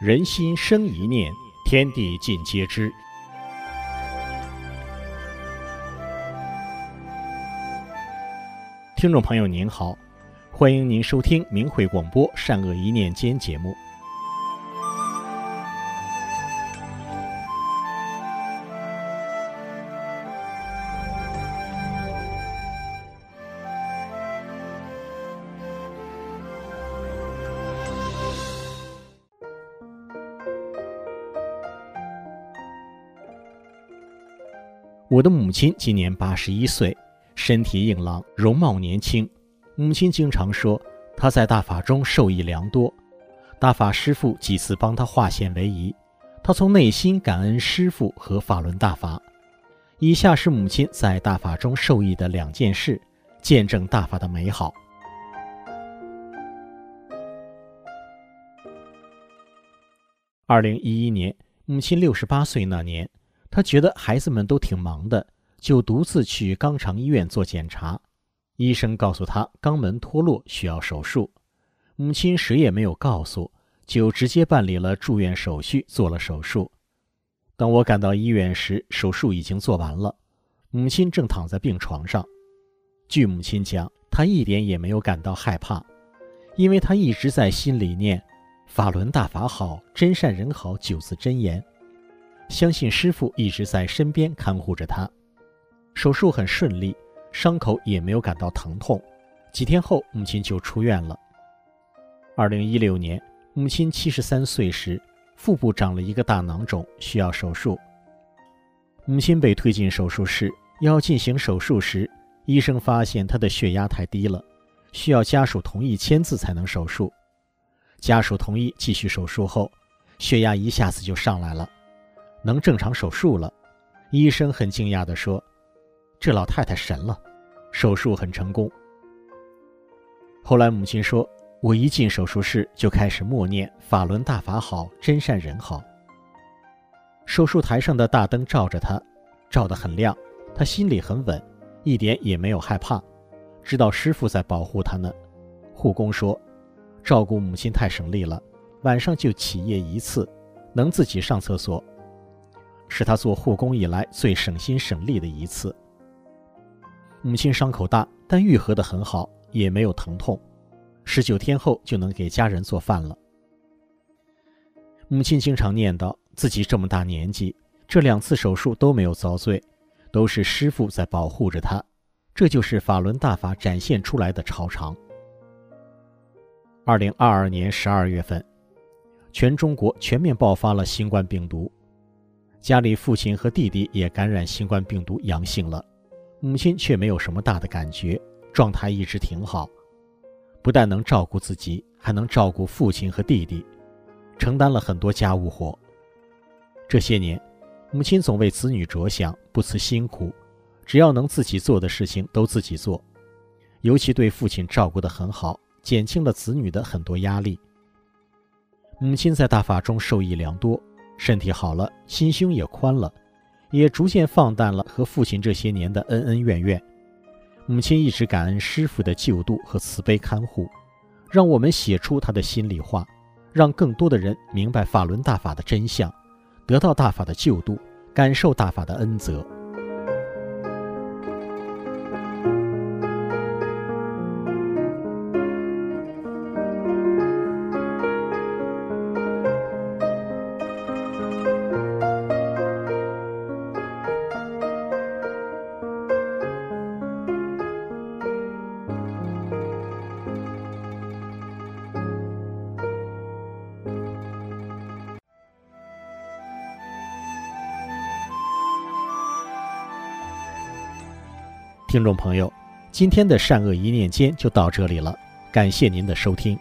人心生一念，天地尽皆知。听众朋友您好，欢迎您收听明慧广播《善恶一念间》节目。我的母亲今年八十一岁，身体硬朗，容貌年轻。母亲经常说，她在大法中受益良多，大法师父几次帮她化险为夷，她从内心感恩师父和法轮大法。以下是母亲在大法中受益的两件事，见证大法的美好。二零一一年，母亲六十八岁那年。他觉得孩子们都挺忙的，就独自去肛肠医院做检查。医生告诉他肛门脱落需要手术，母亲谁也没有告诉，就直接办理了住院手续，做了手术。当我赶到医院时，手术已经做完了，母亲正躺在病床上。据母亲讲，她一点也没有感到害怕，因为她一直在心里念“法轮大法好，真善人好”九字真言。相信师傅一直在身边看护着他，手术很顺利，伤口也没有感到疼痛。几天后，母亲就出院了。二零一六年，母亲七十三岁时，腹部长了一个大囊肿，需要手术。母亲被推进手术室，要进行手术时，医生发现她的血压太低了，需要家属同意签字才能手术。家属同意继续手术后，血压一下子就上来了。能正常手术了，医生很惊讶地说：“这老太太神了，手术很成功。”后来母亲说：“我一进手术室就开始默念‘法轮大法好，真善人好’。手术台上的大灯照着她，照得很亮，她心里很稳，一点也没有害怕，知道师傅在保护她呢。护工说：‘照顾母亲太省力了，晚上就起夜一次，能自己上厕所。’”是他做护工以来最省心省力的一次。母亲伤口大，但愈合得很好，也没有疼痛。十九天后就能给家人做饭了。母亲经常念叨自己这么大年纪，这两次手术都没有遭罪，都是师傅在保护着她。这就是法轮大法展现出来的超常。二零二二年十二月份，全中国全面爆发了新冠病毒。家里父亲和弟弟也感染新冠病毒阳性了，母亲却没有什么大的感觉，状态一直挺好，不但能照顾自己，还能照顾父亲和弟弟，承担了很多家务活。这些年，母亲总为子女着想，不辞辛苦，只要能自己做的事情都自己做，尤其对父亲照顾得很好，减轻了子女的很多压力。母亲在大法中受益良多。身体好了，心胸也宽了，也逐渐放淡了和父亲这些年的恩恩怨怨。母亲一直感恩师傅的救度和慈悲看护，让我们写出他的心里话，让更多的人明白法轮大法的真相，得到大法的救度，感受大法的恩泽。听众朋友，今天的善恶一念间就到这里了，感谢您的收听。